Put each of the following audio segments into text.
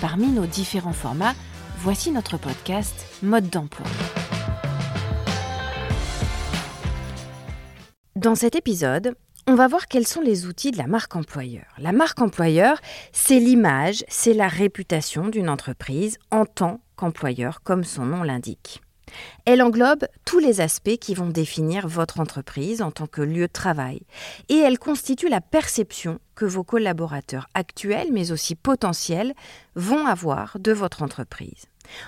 Parmi nos différents formats, voici notre podcast Mode d'emploi. Dans cet épisode, on va voir quels sont les outils de la marque employeur. La marque employeur, c'est l'image, c'est la réputation d'une entreprise en tant qu'employeur, comme son nom l'indique. Elle englobe tous les aspects qui vont définir votre entreprise en tant que lieu de travail et elle constitue la perception que vos collaborateurs actuels mais aussi potentiels vont avoir de votre entreprise.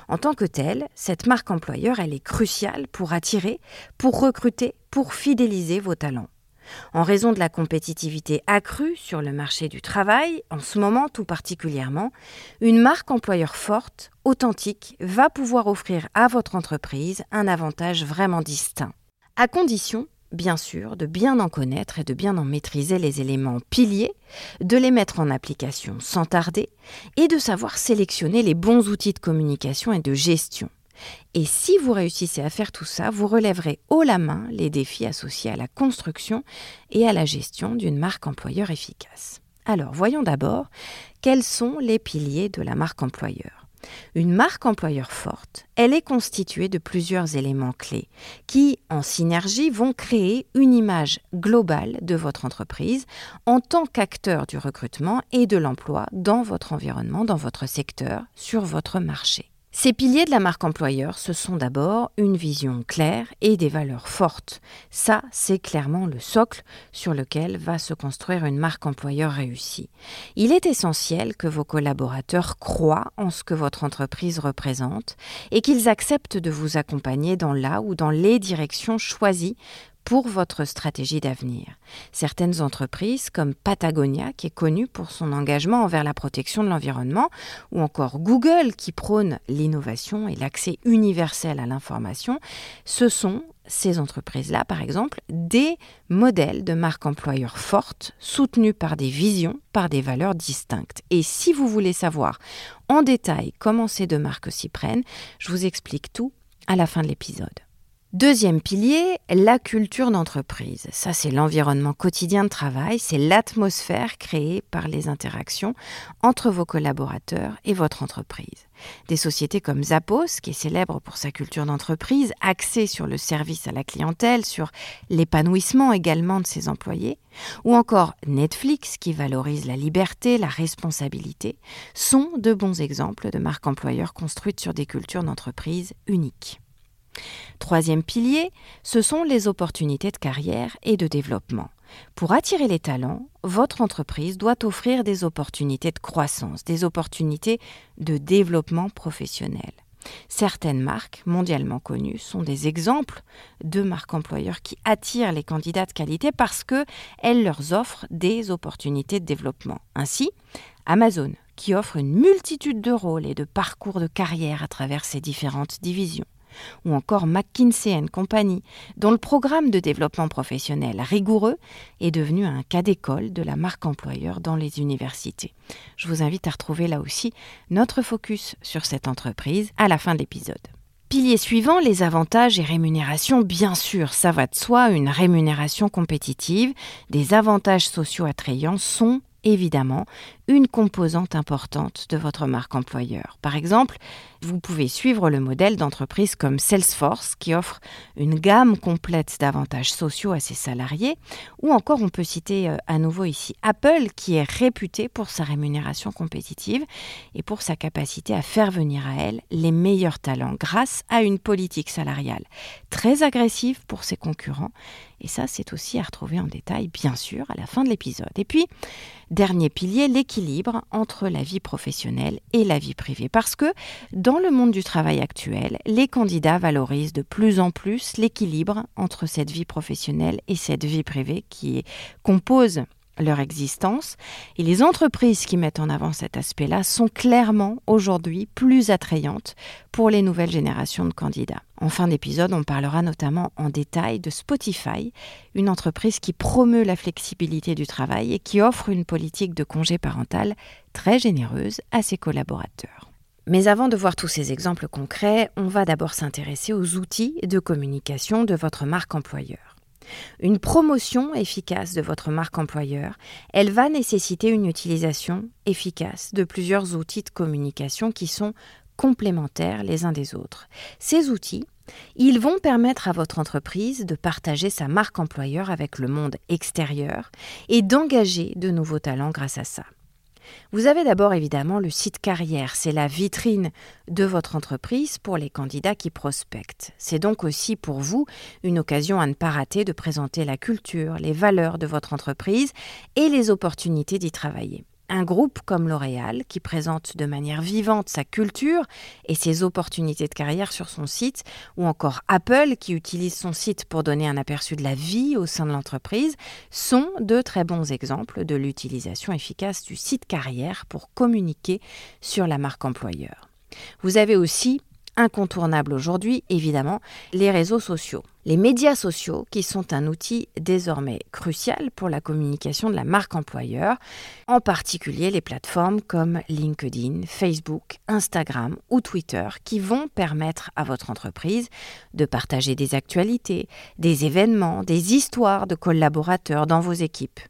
En tant que telle, cette marque employeur, elle est cruciale pour attirer, pour recruter, pour fidéliser vos talents. En raison de la compétitivité accrue sur le marché du travail, en ce moment tout particulièrement, une marque employeur forte, authentique, va pouvoir offrir à votre entreprise un avantage vraiment distinct. À condition, bien sûr, de bien en connaître et de bien en maîtriser les éléments piliers, de les mettre en application sans tarder et de savoir sélectionner les bons outils de communication et de gestion. Et si vous réussissez à faire tout ça, vous relèverez haut la main les défis associés à la construction et à la gestion d'une marque employeur efficace. Alors, voyons d'abord quels sont les piliers de la marque employeur. Une marque employeur forte, elle est constituée de plusieurs éléments clés qui, en synergie, vont créer une image globale de votre entreprise en tant qu'acteur du recrutement et de l'emploi dans votre environnement, dans votre secteur, sur votre marché. Ces piliers de la marque employeur, ce sont d'abord une vision claire et des valeurs fortes. Ça, c'est clairement le socle sur lequel va se construire une marque employeur réussie. Il est essentiel que vos collaborateurs croient en ce que votre entreprise représente et qu'ils acceptent de vous accompagner dans la ou dans les directions choisies pour votre stratégie d'avenir. Certaines entreprises, comme Patagonia, qui est connue pour son engagement envers la protection de l'environnement, ou encore Google, qui prône l'innovation et l'accès universel à l'information, ce sont ces entreprises-là, par exemple, des modèles de marque employeur fortes, soutenus par des visions, par des valeurs distinctes. Et si vous voulez savoir en détail comment ces deux marques s'y prennent, je vous explique tout à la fin de l'épisode. Deuxième pilier, la culture d'entreprise. Ça, c'est l'environnement quotidien de travail, c'est l'atmosphère créée par les interactions entre vos collaborateurs et votre entreprise. Des sociétés comme Zappos, qui est célèbre pour sa culture d'entreprise, axée sur le service à la clientèle, sur l'épanouissement également de ses employés, ou encore Netflix, qui valorise la liberté, la responsabilité, sont de bons exemples de marques employeurs construites sur des cultures d'entreprise uniques. Troisième pilier, ce sont les opportunités de carrière et de développement. Pour attirer les talents, votre entreprise doit offrir des opportunités de croissance, des opportunités de développement professionnel. Certaines marques mondialement connues sont des exemples de marques employeurs qui attirent les candidats de qualité parce qu'elles leur offrent des opportunités de développement. Ainsi, Amazon, qui offre une multitude de rôles et de parcours de carrière à travers ses différentes divisions ou encore McKinsey Company, dont le programme de développement professionnel rigoureux est devenu un cas d'école de la marque employeur dans les universités. Je vous invite à retrouver là aussi notre focus sur cette entreprise à la fin de l'épisode. Pilier suivant, les avantages et rémunérations. Bien sûr, ça va de soi, une rémunération compétitive, des avantages sociaux attrayants sont évidemment une composante importante de votre marque employeur. Par exemple, vous pouvez suivre le modèle d'entreprise comme Salesforce qui offre une gamme complète d'avantages sociaux à ses salariés, ou encore on peut citer euh, à nouveau ici Apple qui est réputé pour sa rémunération compétitive et pour sa capacité à faire venir à elle les meilleurs talents grâce à une politique salariale très agressive pour ses concurrents. Et ça, c'est aussi à retrouver en détail, bien sûr, à la fin de l'épisode. Et puis, dernier pilier, l'équilibre entre la vie professionnelle et la vie privée. Parce que dans le monde du travail actuel, les candidats valorisent de plus en plus l'équilibre entre cette vie professionnelle et cette vie privée qui compose leur existence et les entreprises qui mettent en avant cet aspect-là sont clairement aujourd'hui plus attrayantes pour les nouvelles générations de candidats. En fin d'épisode, on parlera notamment en détail de Spotify, une entreprise qui promeut la flexibilité du travail et qui offre une politique de congé parental très généreuse à ses collaborateurs. Mais avant de voir tous ces exemples concrets, on va d'abord s'intéresser aux outils de communication de votre marque employeur. Une promotion efficace de votre marque employeur, elle va nécessiter une utilisation efficace de plusieurs outils de communication qui sont complémentaires les uns des autres. Ces outils, ils vont permettre à votre entreprise de partager sa marque employeur avec le monde extérieur et d'engager de nouveaux talents grâce à ça. Vous avez d'abord évidemment le site carrière, c'est la vitrine de votre entreprise pour les candidats qui prospectent. C'est donc aussi pour vous une occasion à ne pas rater de présenter la culture, les valeurs de votre entreprise et les opportunités d'y travailler. Un groupe comme L'Oréal, qui présente de manière vivante sa culture et ses opportunités de carrière sur son site, ou encore Apple, qui utilise son site pour donner un aperçu de la vie au sein de l'entreprise, sont de très bons exemples de l'utilisation efficace du site carrière pour communiquer sur la marque employeur. Vous avez aussi incontournable aujourd'hui, évidemment, les réseaux sociaux. Les médias sociaux, qui sont un outil désormais crucial pour la communication de la marque employeur, en particulier les plateformes comme LinkedIn, Facebook, Instagram ou Twitter, qui vont permettre à votre entreprise de partager des actualités, des événements, des histoires de collaborateurs dans vos équipes.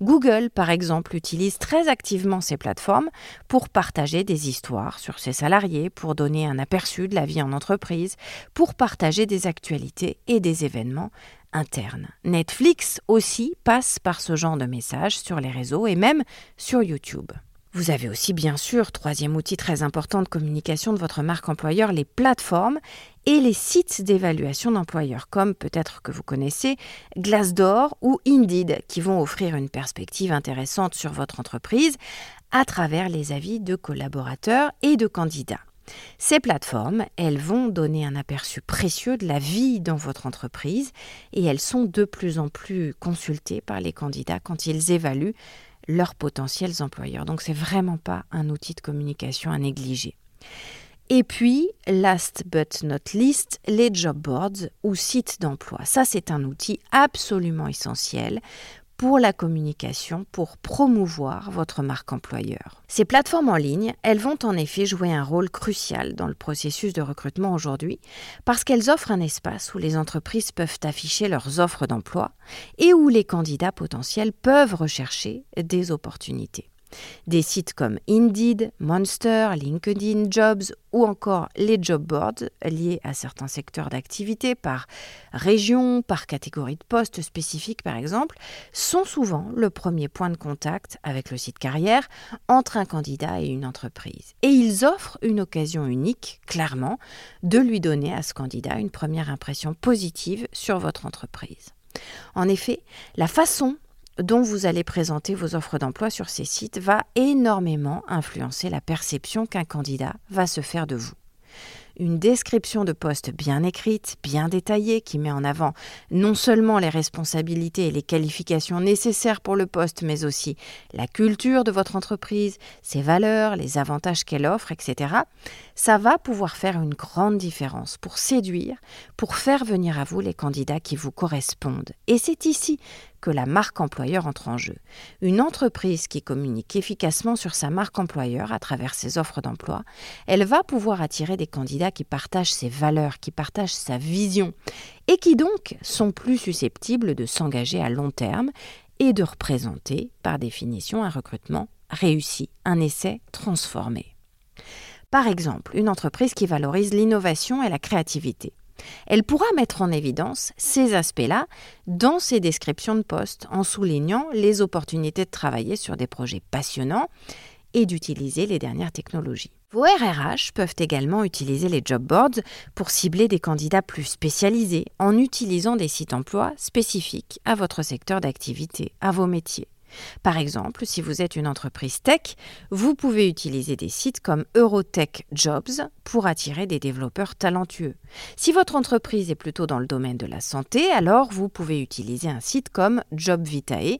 Google, par exemple, utilise très activement ces plateformes pour partager des histoires sur ses salariés, pour donner un aperçu de la vie en entreprise, pour partager des actualités et des événements internes. Netflix aussi passe par ce genre de messages sur les réseaux et même sur YouTube. Vous avez aussi bien sûr, troisième outil très important de communication de votre marque employeur, les plateformes et les sites d'évaluation d'employeurs, comme peut-être que vous connaissez Glassdoor ou Indeed, qui vont offrir une perspective intéressante sur votre entreprise à travers les avis de collaborateurs et de candidats. Ces plateformes, elles vont donner un aperçu précieux de la vie dans votre entreprise et elles sont de plus en plus consultées par les candidats quand ils évaluent leurs potentiels employeurs. Donc c'est vraiment pas un outil de communication à négliger. Et puis, last but not least, les job boards ou sites d'emploi. Ça, c'est un outil absolument essentiel pour la communication, pour promouvoir votre marque employeur. Ces plateformes en ligne, elles vont en effet jouer un rôle crucial dans le processus de recrutement aujourd'hui parce qu'elles offrent un espace où les entreprises peuvent afficher leurs offres d'emploi et où les candidats potentiels peuvent rechercher des opportunités. Des sites comme Indeed, Monster, LinkedIn Jobs ou encore les job boards liés à certains secteurs d'activité par région, par catégorie de poste spécifique par exemple, sont souvent le premier point de contact avec le site carrière entre un candidat et une entreprise. Et ils offrent une occasion unique, clairement, de lui donner à ce candidat une première impression positive sur votre entreprise. En effet, la façon dont vous allez présenter vos offres d'emploi sur ces sites va énormément influencer la perception qu'un candidat va se faire de vous une description de poste bien écrite, bien détaillée, qui met en avant non seulement les responsabilités et les qualifications nécessaires pour le poste, mais aussi la culture de votre entreprise, ses valeurs, les avantages qu'elle offre, etc., ça va pouvoir faire une grande différence pour séduire, pour faire venir à vous les candidats qui vous correspondent. Et c'est ici la marque employeur entre en jeu. Une entreprise qui communique efficacement sur sa marque employeur à travers ses offres d'emploi, elle va pouvoir attirer des candidats qui partagent ses valeurs, qui partagent sa vision et qui donc sont plus susceptibles de s'engager à long terme et de représenter, par définition, un recrutement réussi, un essai transformé. Par exemple, une entreprise qui valorise l'innovation et la créativité. Elle pourra mettre en évidence ces aspects-là dans ses descriptions de poste en soulignant les opportunités de travailler sur des projets passionnants et d'utiliser les dernières technologies. Vos RRH peuvent également utiliser les job boards pour cibler des candidats plus spécialisés en utilisant des sites emploi spécifiques à votre secteur d'activité, à vos métiers. Par exemple, si vous êtes une entreprise tech, vous pouvez utiliser des sites comme Eurotech Jobs pour attirer des développeurs talentueux. Si votre entreprise est plutôt dans le domaine de la santé, alors vous pouvez utiliser un site comme JobVitae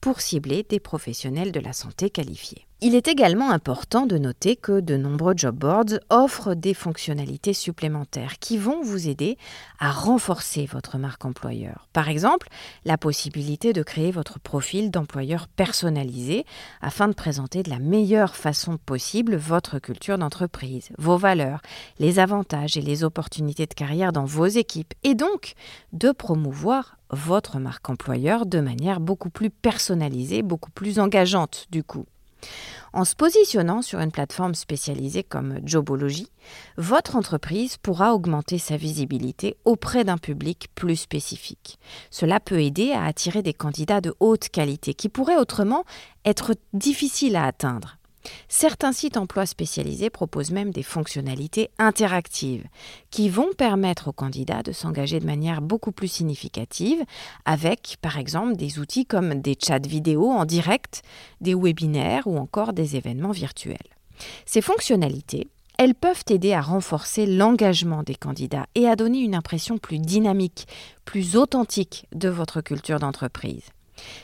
pour cibler des professionnels de la santé qualifiés. Il est également important de noter que de nombreux job boards offrent des fonctionnalités supplémentaires qui vont vous aider à renforcer votre marque employeur. Par exemple, la possibilité de créer votre profil d'employeur personnalisé afin de présenter de la meilleure façon possible votre culture d'entreprise, vos valeurs, les avantages et les opportunités de carrière dans vos équipes et donc de promouvoir votre marque employeur de manière beaucoup plus personnalisée, beaucoup plus engageante du coup. En se positionnant sur une plateforme spécialisée comme Jobology, votre entreprise pourra augmenter sa visibilité auprès d'un public plus spécifique. Cela peut aider à attirer des candidats de haute qualité qui pourraient autrement être difficiles à atteindre. Certains sites emploi spécialisés proposent même des fonctionnalités interactives qui vont permettre aux candidats de s'engager de manière beaucoup plus significative avec, par exemple, des outils comme des chats vidéo en direct, des webinaires ou encore des événements virtuels. Ces fonctionnalités, elles peuvent aider à renforcer l'engagement des candidats et à donner une impression plus dynamique, plus authentique de votre culture d'entreprise.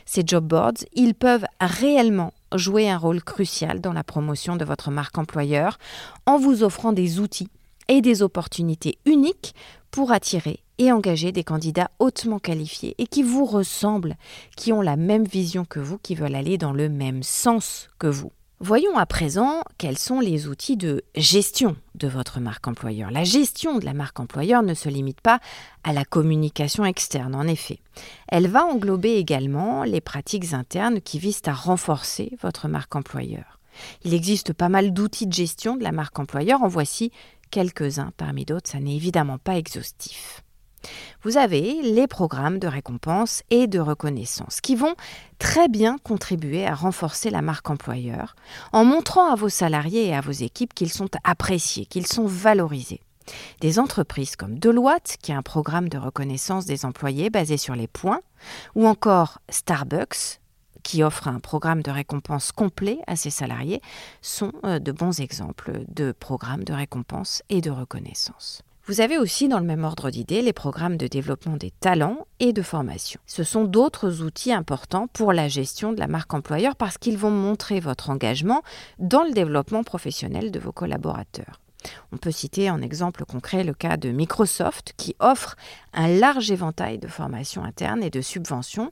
Ces job boards, ils peuvent réellement jouer un rôle crucial dans la promotion de votre marque employeur en vous offrant des outils et des opportunités uniques pour attirer et engager des candidats hautement qualifiés et qui vous ressemblent, qui ont la même vision que vous, qui veulent aller dans le même sens que vous. Voyons à présent quels sont les outils de gestion de votre marque employeur. La gestion de la marque employeur ne se limite pas à la communication externe, en effet. Elle va englober également les pratiques internes qui visent à renforcer votre marque employeur. Il existe pas mal d'outils de gestion de la marque employeur, en voici quelques-uns parmi d'autres, ça n'est évidemment pas exhaustif. Vous avez les programmes de récompense et de reconnaissance qui vont très bien contribuer à renforcer la marque employeur en montrant à vos salariés et à vos équipes qu'ils sont appréciés, qu'ils sont valorisés. Des entreprises comme Deloitte, qui a un programme de reconnaissance des employés basé sur les points, ou encore Starbucks, qui offre un programme de récompense complet à ses salariés, sont euh, de bons exemples de programmes de récompense et de reconnaissance. Vous avez aussi dans le même ordre d'idées les programmes de développement des talents et de formation. Ce sont d'autres outils importants pour la gestion de la marque employeur parce qu'ils vont montrer votre engagement dans le développement professionnel de vos collaborateurs. On peut citer en exemple concret le cas de Microsoft qui offre un large éventail de formations internes et de subventions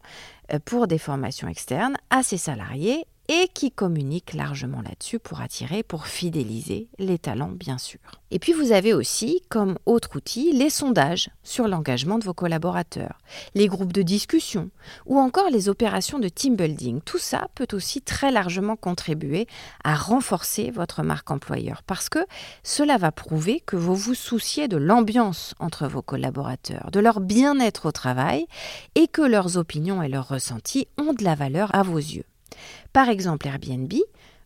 euh, pour des formations externes à ses salariés et qui communique largement là-dessus pour attirer, pour fidéliser les talents, bien sûr. Et puis vous avez aussi, comme autre outil, les sondages sur l'engagement de vos collaborateurs, les groupes de discussion ou encore les opérations de team building. Tout ça peut aussi très largement contribuer à renforcer votre marque employeur parce que cela va prouver que vous vous souciez de l'ambiance entre vos collaborateurs, de leur bien-être au travail et que leurs opinions et leurs ressentis ont de la valeur à vos yeux. Par exemple, Airbnb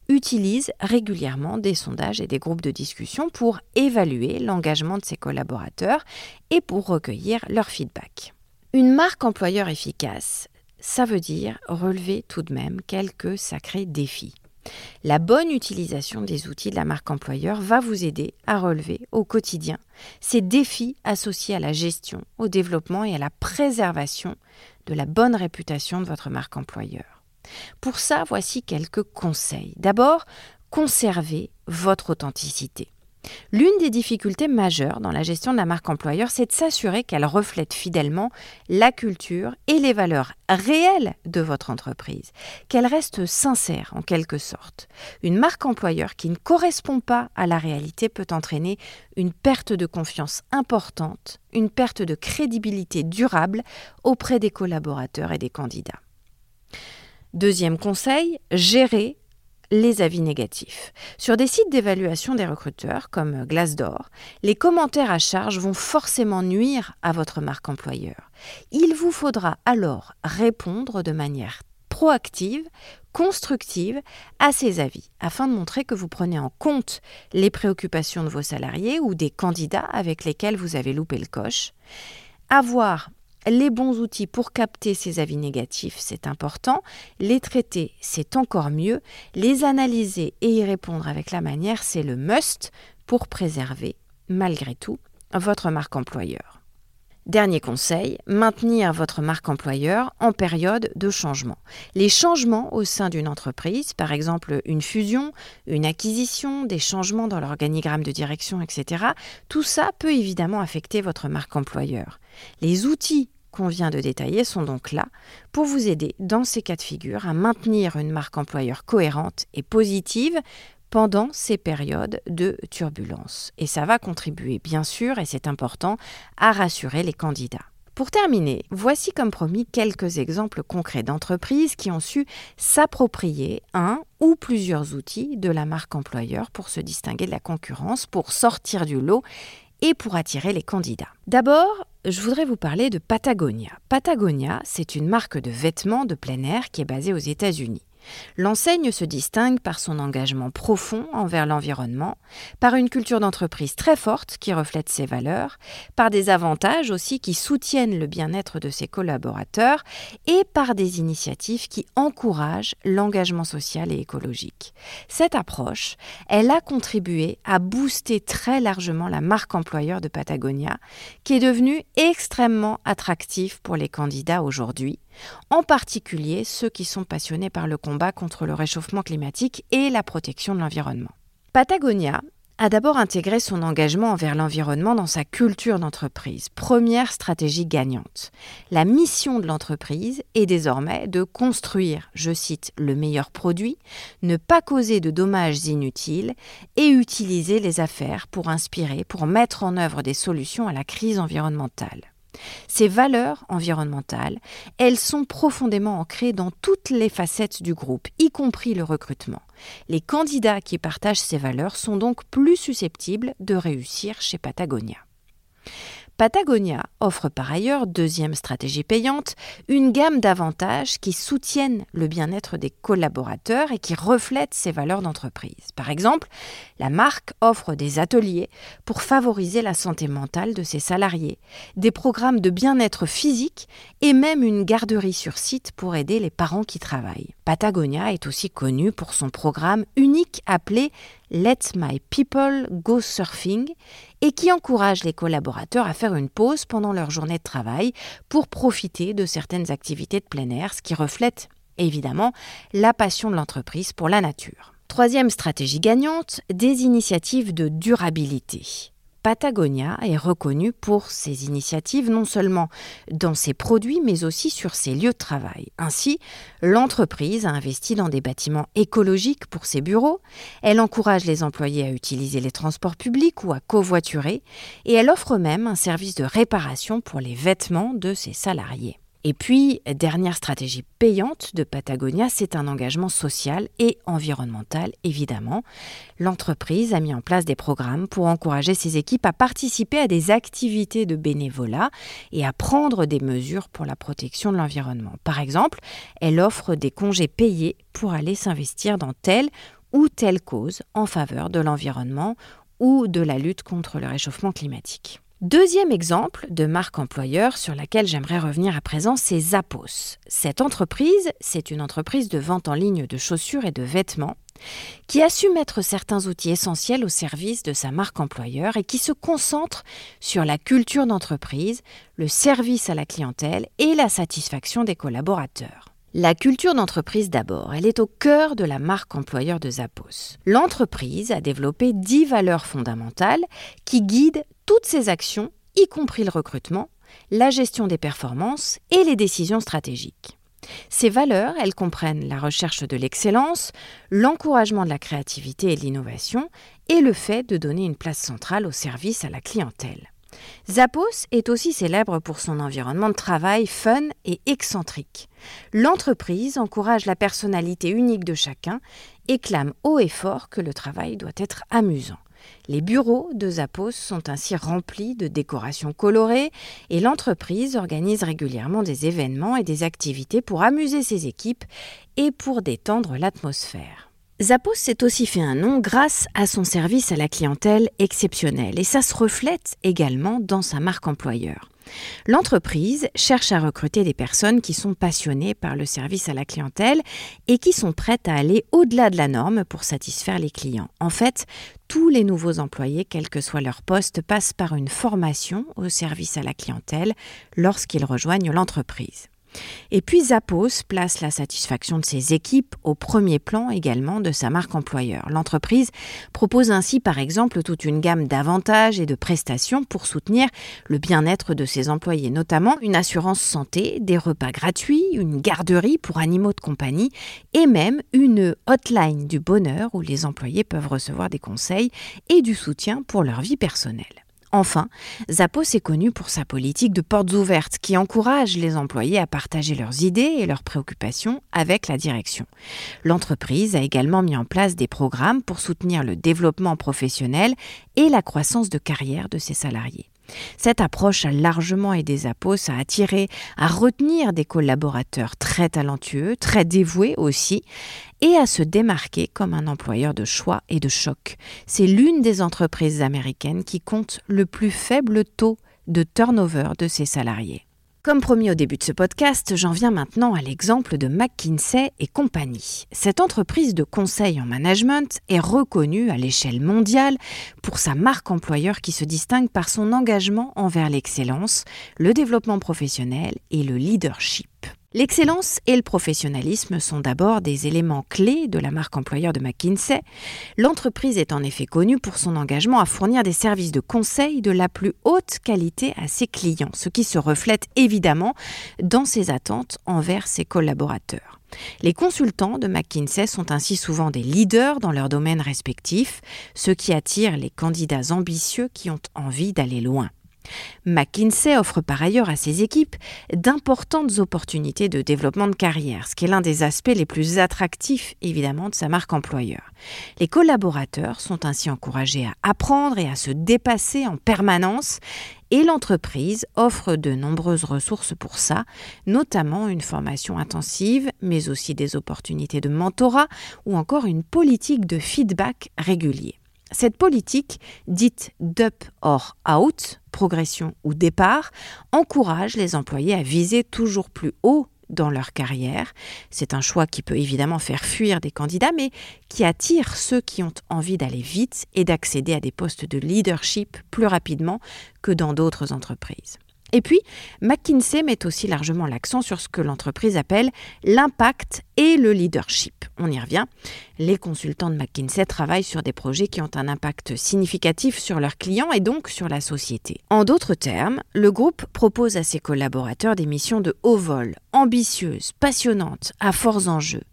utilise régulièrement des sondages et des groupes de discussion pour évaluer l'engagement de ses collaborateurs et pour recueillir leur feedback. Une marque employeur efficace, ça veut dire relever tout de même quelques sacrés défis. La bonne utilisation des outils de la marque employeur va vous aider à relever au quotidien ces défis associés à la gestion, au développement et à la préservation de la bonne réputation de votre marque employeur. Pour ça, voici quelques conseils. D'abord, conservez votre authenticité. L'une des difficultés majeures dans la gestion de la marque employeur, c'est de s'assurer qu'elle reflète fidèlement la culture et les valeurs réelles de votre entreprise, qu'elle reste sincère en quelque sorte. Une marque employeur qui ne correspond pas à la réalité peut entraîner une perte de confiance importante, une perte de crédibilité durable auprès des collaborateurs et des candidats. Deuxième conseil, gérer les avis négatifs. Sur des sites d'évaluation des recruteurs comme Glassdoor, les commentaires à charge vont forcément nuire à votre marque employeur. Il vous faudra alors répondre de manière proactive, constructive à ces avis, afin de montrer que vous prenez en compte les préoccupations de vos salariés ou des candidats avec lesquels vous avez loupé le coche. Avoir les bons outils pour capter ces avis négatifs, c'est important. Les traiter, c'est encore mieux. Les analyser et y répondre avec la manière, c'est le must pour préserver, malgré tout, votre marque employeur. Dernier conseil, maintenir votre marque employeur en période de changement. Les changements au sein d'une entreprise, par exemple une fusion, une acquisition, des changements dans l'organigramme de direction, etc., tout ça peut évidemment affecter votre marque employeur. Les outils qu'on vient de détailler sont donc là pour vous aider dans ces cas de figure à maintenir une marque employeur cohérente et positive pendant ces périodes de turbulence. Et ça va contribuer, bien sûr, et c'est important, à rassurer les candidats. Pour terminer, voici comme promis quelques exemples concrets d'entreprises qui ont su s'approprier un ou plusieurs outils de la marque employeur pour se distinguer de la concurrence, pour sortir du lot et pour attirer les candidats. D'abord, je voudrais vous parler de Patagonia. Patagonia, c'est une marque de vêtements de plein air qui est basée aux États-Unis. L'enseigne se distingue par son engagement profond envers l'environnement, par une culture d'entreprise très forte qui reflète ses valeurs, par des avantages aussi qui soutiennent le bien-être de ses collaborateurs et par des initiatives qui encouragent l'engagement social et écologique. Cette approche, elle a contribué à booster très largement la marque employeur de Patagonia, qui est devenue extrêmement attractive pour les candidats aujourd'hui en particulier ceux qui sont passionnés par le combat contre le réchauffement climatique et la protection de l'environnement. Patagonia a d'abord intégré son engagement envers l'environnement dans sa culture d'entreprise, première stratégie gagnante. La mission de l'entreprise est désormais de construire, je cite, le meilleur produit, ne pas causer de dommages inutiles et utiliser les affaires pour inspirer, pour mettre en œuvre des solutions à la crise environnementale. Ces valeurs environnementales, elles sont profondément ancrées dans toutes les facettes du groupe, y compris le recrutement. Les candidats qui partagent ces valeurs sont donc plus susceptibles de réussir chez Patagonia. Patagonia offre par ailleurs, deuxième stratégie payante, une gamme d'avantages qui soutiennent le bien-être des collaborateurs et qui reflètent ses valeurs d'entreprise. Par exemple, la marque offre des ateliers pour favoriser la santé mentale de ses salariés, des programmes de bien-être physique et même une garderie sur site pour aider les parents qui travaillent. Patagonia est aussi connu pour son programme unique appelé Let My People Go Surfing et qui encourage les collaborateurs à faire une pause pendant leur journée de travail pour profiter de certaines activités de plein air, ce qui reflète évidemment la passion de l'entreprise pour la nature. Troisième stratégie gagnante, des initiatives de durabilité. Patagonia est reconnue pour ses initiatives non seulement dans ses produits mais aussi sur ses lieux de travail. Ainsi, l'entreprise a investi dans des bâtiments écologiques pour ses bureaux, elle encourage les employés à utiliser les transports publics ou à covoiturer et elle offre même un service de réparation pour les vêtements de ses salariés. Et puis, dernière stratégie payante de Patagonia, c'est un engagement social et environnemental, évidemment. L'entreprise a mis en place des programmes pour encourager ses équipes à participer à des activités de bénévolat et à prendre des mesures pour la protection de l'environnement. Par exemple, elle offre des congés payés pour aller s'investir dans telle ou telle cause en faveur de l'environnement ou de la lutte contre le réchauffement climatique. Deuxième exemple de marque employeur sur laquelle j'aimerais revenir à présent, c'est Zappos. Cette entreprise, c'est une entreprise de vente en ligne de chaussures et de vêtements qui a su mettre certains outils essentiels au service de sa marque employeur et qui se concentre sur la culture d'entreprise, le service à la clientèle et la satisfaction des collaborateurs. La culture d'entreprise d'abord, elle est au cœur de la marque employeur de Zappos. L'entreprise a développé dix valeurs fondamentales qui guident toutes ses actions, y compris le recrutement, la gestion des performances et les décisions stratégiques. Ces valeurs, elles comprennent la recherche de l'excellence, l'encouragement de la créativité et de l'innovation et le fait de donner une place centrale au service à la clientèle. Zappos est aussi célèbre pour son environnement de travail fun et excentrique. L'entreprise encourage la personnalité unique de chacun et clame haut et fort que le travail doit être amusant. Les bureaux de Zappos sont ainsi remplis de décorations colorées et l'entreprise organise régulièrement des événements et des activités pour amuser ses équipes et pour détendre l'atmosphère. Zappos s'est aussi fait un nom grâce à son service à la clientèle exceptionnel et ça se reflète également dans sa marque employeur. L'entreprise cherche à recruter des personnes qui sont passionnées par le service à la clientèle et qui sont prêtes à aller au-delà de la norme pour satisfaire les clients. En fait, tous les nouveaux employés, quel que soit leur poste, passent par une formation au service à la clientèle lorsqu'ils rejoignent l'entreprise. Et puis Zappos place la satisfaction de ses équipes au premier plan également de sa marque employeur. L'entreprise propose ainsi par exemple toute une gamme d'avantages et de prestations pour soutenir le bien-être de ses employés, notamment une assurance santé, des repas gratuits, une garderie pour animaux de compagnie et même une hotline du bonheur où les employés peuvent recevoir des conseils et du soutien pour leur vie personnelle. Enfin, Zappos est connu pour sa politique de portes ouvertes qui encourage les employés à partager leurs idées et leurs préoccupations avec la direction. L'entreprise a également mis en place des programmes pour soutenir le développement professionnel et la croissance de carrière de ses salariés. Cette approche a largement aidé Zappos à attirer, à retenir des collaborateurs très talentueux, très dévoués aussi, et à se démarquer comme un employeur de choix et de choc. C'est l'une des entreprises américaines qui compte le plus faible taux de turnover de ses salariés. Comme promis au début de ce podcast, j'en viens maintenant à l'exemple de McKinsey et compagnie. Cette entreprise de conseil en management est reconnue à l'échelle mondiale pour sa marque employeur qui se distingue par son engagement envers l'excellence, le développement professionnel et le leadership. L'excellence et le professionnalisme sont d'abord des éléments clés de la marque employeur de McKinsey. L'entreprise est en effet connue pour son engagement à fournir des services de conseil de la plus haute qualité à ses clients, ce qui se reflète évidemment dans ses attentes envers ses collaborateurs. Les consultants de McKinsey sont ainsi souvent des leaders dans leur domaine respectif, ce qui attire les candidats ambitieux qui ont envie d'aller loin. McKinsey offre par ailleurs à ses équipes d'importantes opportunités de développement de carrière, ce qui est l'un des aspects les plus attractifs évidemment de sa marque employeur. Les collaborateurs sont ainsi encouragés à apprendre et à se dépasser en permanence et l'entreprise offre de nombreuses ressources pour ça, notamment une formation intensive, mais aussi des opportunités de mentorat ou encore une politique de feedback régulier. Cette politique, dite d'up or out, progression ou départ, encourage les employés à viser toujours plus haut dans leur carrière. C'est un choix qui peut évidemment faire fuir des candidats, mais qui attire ceux qui ont envie d'aller vite et d'accéder à des postes de leadership plus rapidement que dans d'autres entreprises. Et puis, McKinsey met aussi largement l'accent sur ce que l'entreprise appelle l'impact et le leadership. On y revient. Les consultants de McKinsey travaillent sur des projets qui ont un impact significatif sur leurs clients et donc sur la société. En d'autres termes, le groupe propose à ses collaborateurs des missions de haut vol, ambitieuses, passionnantes, à forts enjeux.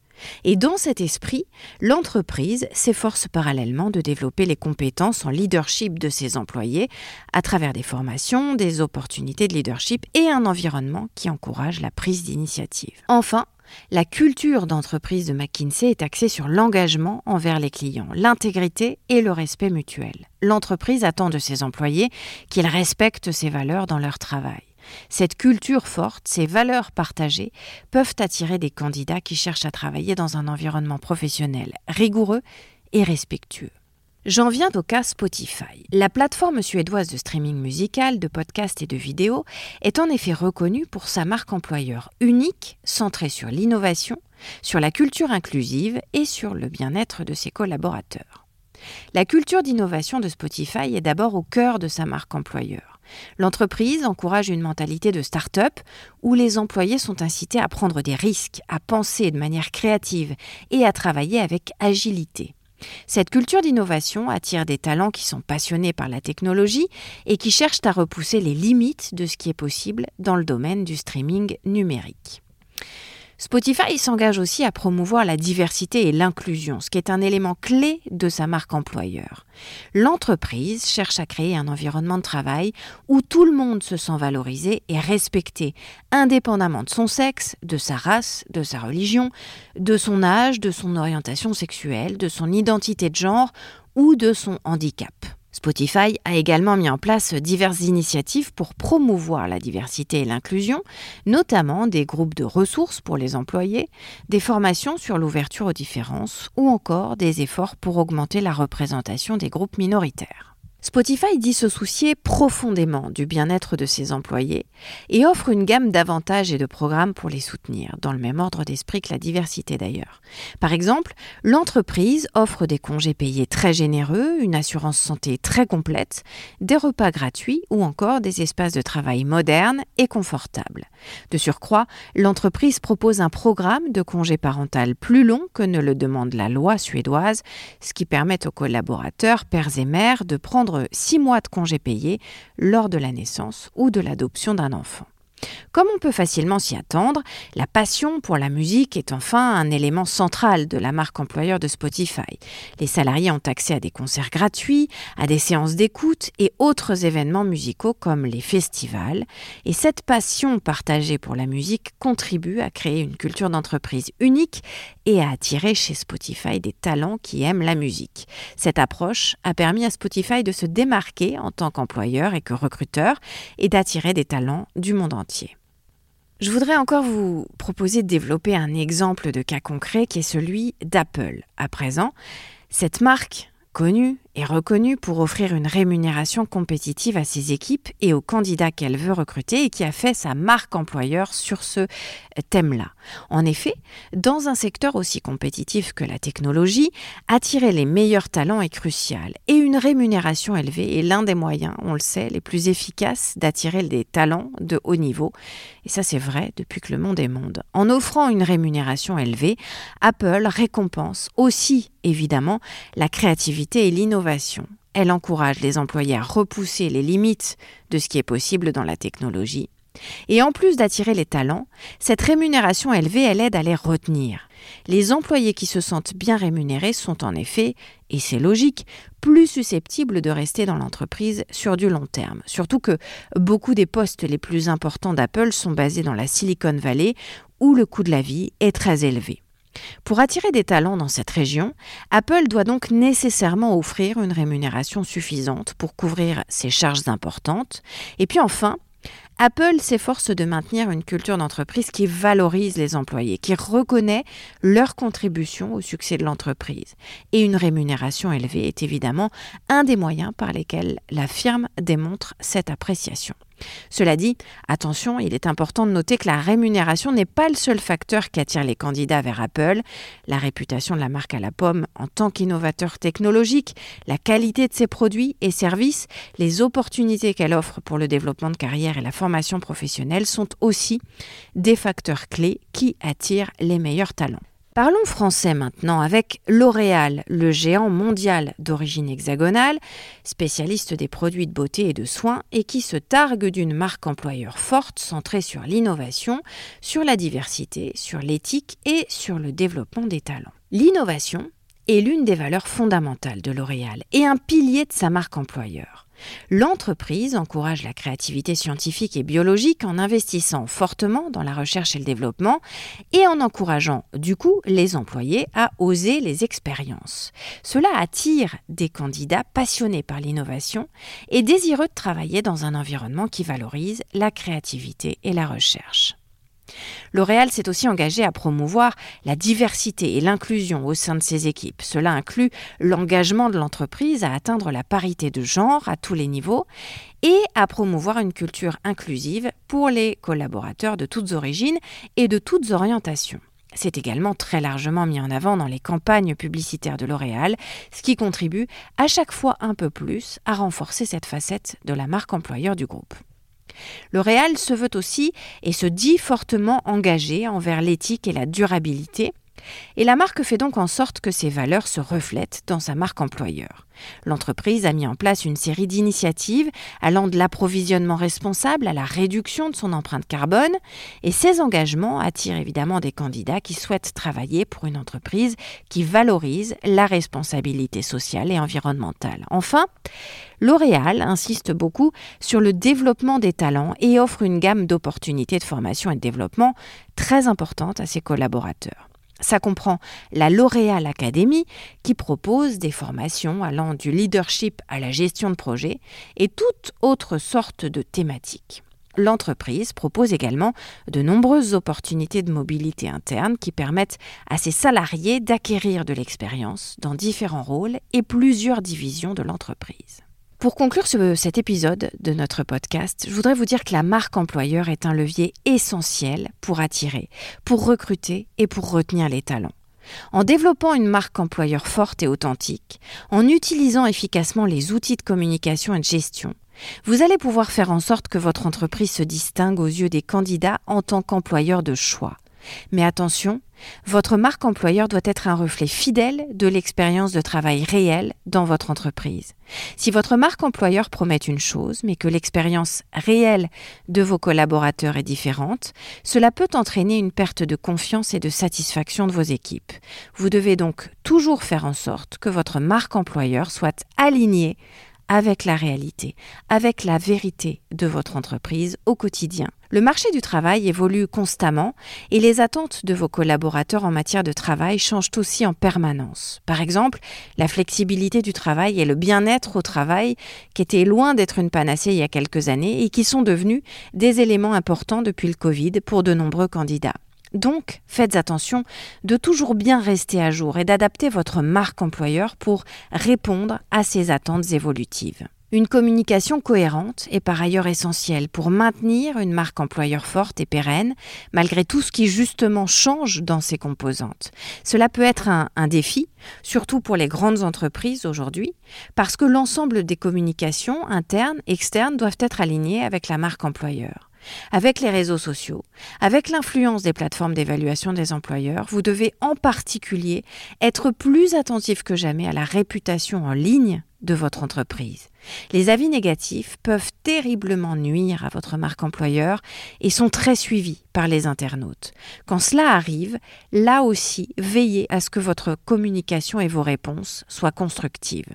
Et dans cet esprit, l'entreprise s'efforce parallèlement de développer les compétences en leadership de ses employés à travers des formations, des opportunités de leadership et un environnement qui encourage la prise d'initiative. Enfin, la culture d'entreprise de McKinsey est axée sur l'engagement envers les clients, l'intégrité et le respect mutuel. L'entreprise attend de ses employés qu'ils respectent ces valeurs dans leur travail. Cette culture forte, ces valeurs partagées, peuvent attirer des candidats qui cherchent à travailler dans un environnement professionnel rigoureux et respectueux. J'en viens au cas Spotify. La plateforme suédoise de streaming musical, de podcasts et de vidéos est en effet reconnue pour sa marque employeur unique, centrée sur l'innovation, sur la culture inclusive et sur le bien-être de ses collaborateurs. La culture d'innovation de Spotify est d'abord au cœur de sa marque employeur. L'entreprise encourage une mentalité de start-up où les employés sont incités à prendre des risques, à penser de manière créative et à travailler avec agilité. Cette culture d'innovation attire des talents qui sont passionnés par la technologie et qui cherchent à repousser les limites de ce qui est possible dans le domaine du streaming numérique. Spotify s'engage aussi à promouvoir la diversité et l'inclusion, ce qui est un élément clé de sa marque employeur. L'entreprise cherche à créer un environnement de travail où tout le monde se sent valorisé et respecté, indépendamment de son sexe, de sa race, de sa religion, de son âge, de son orientation sexuelle, de son identité de genre ou de son handicap. Spotify a également mis en place diverses initiatives pour promouvoir la diversité et l'inclusion, notamment des groupes de ressources pour les employés, des formations sur l'ouverture aux différences ou encore des efforts pour augmenter la représentation des groupes minoritaires. Spotify dit se soucier profondément du bien-être de ses employés et offre une gamme d'avantages et de programmes pour les soutenir, dans le même ordre d'esprit que la diversité d'ailleurs. Par exemple, l'entreprise offre des congés payés très généreux, une assurance santé très complète, des repas gratuits ou encore des espaces de travail modernes et confortables. De surcroît, l'entreprise propose un programme de congé parental plus long que ne le demande la loi suédoise, ce qui permet aux collaborateurs, pères et mères, de prendre six mois de congés payés lors de la naissance ou de l'adoption d'un enfant. Comme on peut facilement s'y attendre, la passion pour la musique est enfin un élément central de la marque employeur de Spotify. Les salariés ont accès à des concerts gratuits, à des séances d'écoute et autres événements musicaux comme les festivals. Et cette passion partagée pour la musique contribue à créer une culture d'entreprise unique et à attirer chez Spotify des talents qui aiment la musique. Cette approche a permis à Spotify de se démarquer en tant qu'employeur et que recruteur et d'attirer des talents du monde entier. Je voudrais encore vous proposer de développer un exemple de cas concret qui est celui d'Apple. À présent, cette marque connue est reconnue pour offrir une rémunération compétitive à ses équipes et aux candidats qu'elle veut recruter et qui a fait sa marque employeur sur ce thème-là. En effet, dans un secteur aussi compétitif que la technologie, attirer les meilleurs talents est crucial et une rémunération élevée est l'un des moyens, on le sait, les plus efficaces d'attirer des talents de haut niveau. Et ça c'est vrai depuis que le monde est monde. En offrant une rémunération élevée, Apple récompense aussi évidemment la créativité et l'innovation elle encourage les employés à repousser les limites de ce qui est possible dans la technologie. Et en plus d'attirer les talents, cette rémunération élevée, aide à les retenir. Les employés qui se sentent bien rémunérés sont en effet, et c'est logique, plus susceptibles de rester dans l'entreprise sur du long terme. Surtout que beaucoup des postes les plus importants d'Apple sont basés dans la Silicon Valley, où le coût de la vie est très élevé. Pour attirer des talents dans cette région, Apple doit donc nécessairement offrir une rémunération suffisante pour couvrir ses charges importantes. Et puis enfin, Apple s'efforce de maintenir une culture d'entreprise qui valorise les employés, qui reconnaît leur contribution au succès de l'entreprise. Et une rémunération élevée est évidemment un des moyens par lesquels la firme démontre cette appréciation. Cela dit, attention, il est important de noter que la rémunération n'est pas le seul facteur qui attire les candidats vers Apple. La réputation de la marque à la pomme en tant qu'innovateur technologique, la qualité de ses produits et services, les opportunités qu'elle offre pour le développement de carrière et la formation professionnelle sont aussi des facteurs clés qui attirent les meilleurs talents. Parlons français maintenant avec L'Oréal, le géant mondial d'origine hexagonale, spécialiste des produits de beauté et de soins et qui se targue d'une marque employeur forte centrée sur l'innovation, sur la diversité, sur l'éthique et sur le développement des talents. L'innovation est l'une des valeurs fondamentales de L'Oréal et un pilier de sa marque employeur. L'entreprise encourage la créativité scientifique et biologique en investissant fortement dans la recherche et le développement et en encourageant du coup les employés à oser les expériences. Cela attire des candidats passionnés par l'innovation et désireux de travailler dans un environnement qui valorise la créativité et la recherche. L'Oréal s'est aussi engagé à promouvoir la diversité et l'inclusion au sein de ses équipes. Cela inclut l'engagement de l'entreprise à atteindre la parité de genre à tous les niveaux et à promouvoir une culture inclusive pour les collaborateurs de toutes origines et de toutes orientations. C'est également très largement mis en avant dans les campagnes publicitaires de L'Oréal, ce qui contribue à chaque fois un peu plus à renforcer cette facette de la marque employeur du groupe. Le Réal se veut aussi et se dit fortement engagé envers l'éthique et la durabilité, et la marque fait donc en sorte que ces valeurs se reflètent dans sa marque employeur. L'entreprise a mis en place une série d'initiatives allant de l'approvisionnement responsable à la réduction de son empreinte carbone, et ces engagements attirent évidemment des candidats qui souhaitent travailler pour une entreprise qui valorise la responsabilité sociale et environnementale. Enfin, L'Oréal insiste beaucoup sur le développement des talents et offre une gamme d'opportunités de formation et de développement très importante à ses collaborateurs. Ça comprend la L'Oréal Academy qui propose des formations allant du leadership à la gestion de projet et toute autre sorte de thématiques. L'entreprise propose également de nombreuses opportunités de mobilité interne qui permettent à ses salariés d'acquérir de l'expérience dans différents rôles et plusieurs divisions de l'entreprise. Pour conclure cet épisode de notre podcast, je voudrais vous dire que la marque employeur est un levier essentiel pour attirer, pour recruter et pour retenir les talents. En développant une marque employeur forte et authentique, en utilisant efficacement les outils de communication et de gestion, vous allez pouvoir faire en sorte que votre entreprise se distingue aux yeux des candidats en tant qu'employeur de choix. Mais attention, votre marque employeur doit être un reflet fidèle de l'expérience de travail réelle dans votre entreprise. Si votre marque employeur promet une chose, mais que l'expérience réelle de vos collaborateurs est différente, cela peut entraîner une perte de confiance et de satisfaction de vos équipes. Vous devez donc toujours faire en sorte que votre marque employeur soit alignée avec la réalité, avec la vérité de votre entreprise au quotidien. Le marché du travail évolue constamment et les attentes de vos collaborateurs en matière de travail changent aussi en permanence. Par exemple, la flexibilité du travail et le bien-être au travail, qui étaient loin d'être une panacée il y a quelques années et qui sont devenus des éléments importants depuis le Covid pour de nombreux candidats. Donc, faites attention de toujours bien rester à jour et d'adapter votre marque employeur pour répondre à ces attentes évolutives. Une communication cohérente est par ailleurs essentielle pour maintenir une marque employeur forte et pérenne, malgré tout ce qui justement change dans ses composantes. Cela peut être un, un défi, surtout pour les grandes entreprises aujourd'hui, parce que l'ensemble des communications internes, externes doivent être alignées avec la marque employeur. Avec les réseaux sociaux, avec l'influence des plateformes d'évaluation des employeurs, vous devez en particulier être plus attentif que jamais à la réputation en ligne de votre entreprise. Les avis négatifs peuvent terriblement nuire à votre marque employeur et sont très suivis par les internautes. Quand cela arrive, là aussi, veillez à ce que votre communication et vos réponses soient constructives.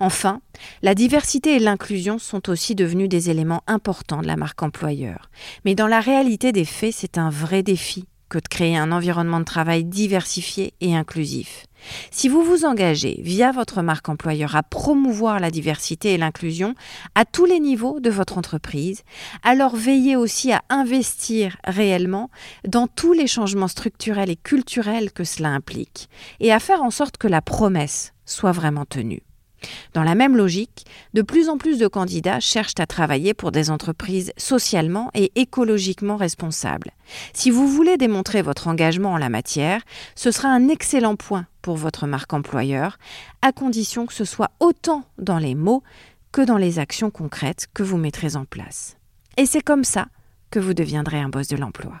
Enfin, la diversité et l'inclusion sont aussi devenus des éléments importants de la marque employeur. Mais dans la réalité des faits, c'est un vrai défi que de créer un environnement de travail diversifié et inclusif. Si vous vous engagez via votre marque employeur à promouvoir la diversité et l'inclusion à tous les niveaux de votre entreprise, alors veillez aussi à investir réellement dans tous les changements structurels et culturels que cela implique et à faire en sorte que la promesse soit vraiment tenue. Dans la même logique, de plus en plus de candidats cherchent à travailler pour des entreprises socialement et écologiquement responsables. Si vous voulez démontrer votre engagement en la matière, ce sera un excellent point pour votre marque employeur, à condition que ce soit autant dans les mots que dans les actions concrètes que vous mettrez en place. Et c'est comme ça que vous deviendrez un boss de l'emploi.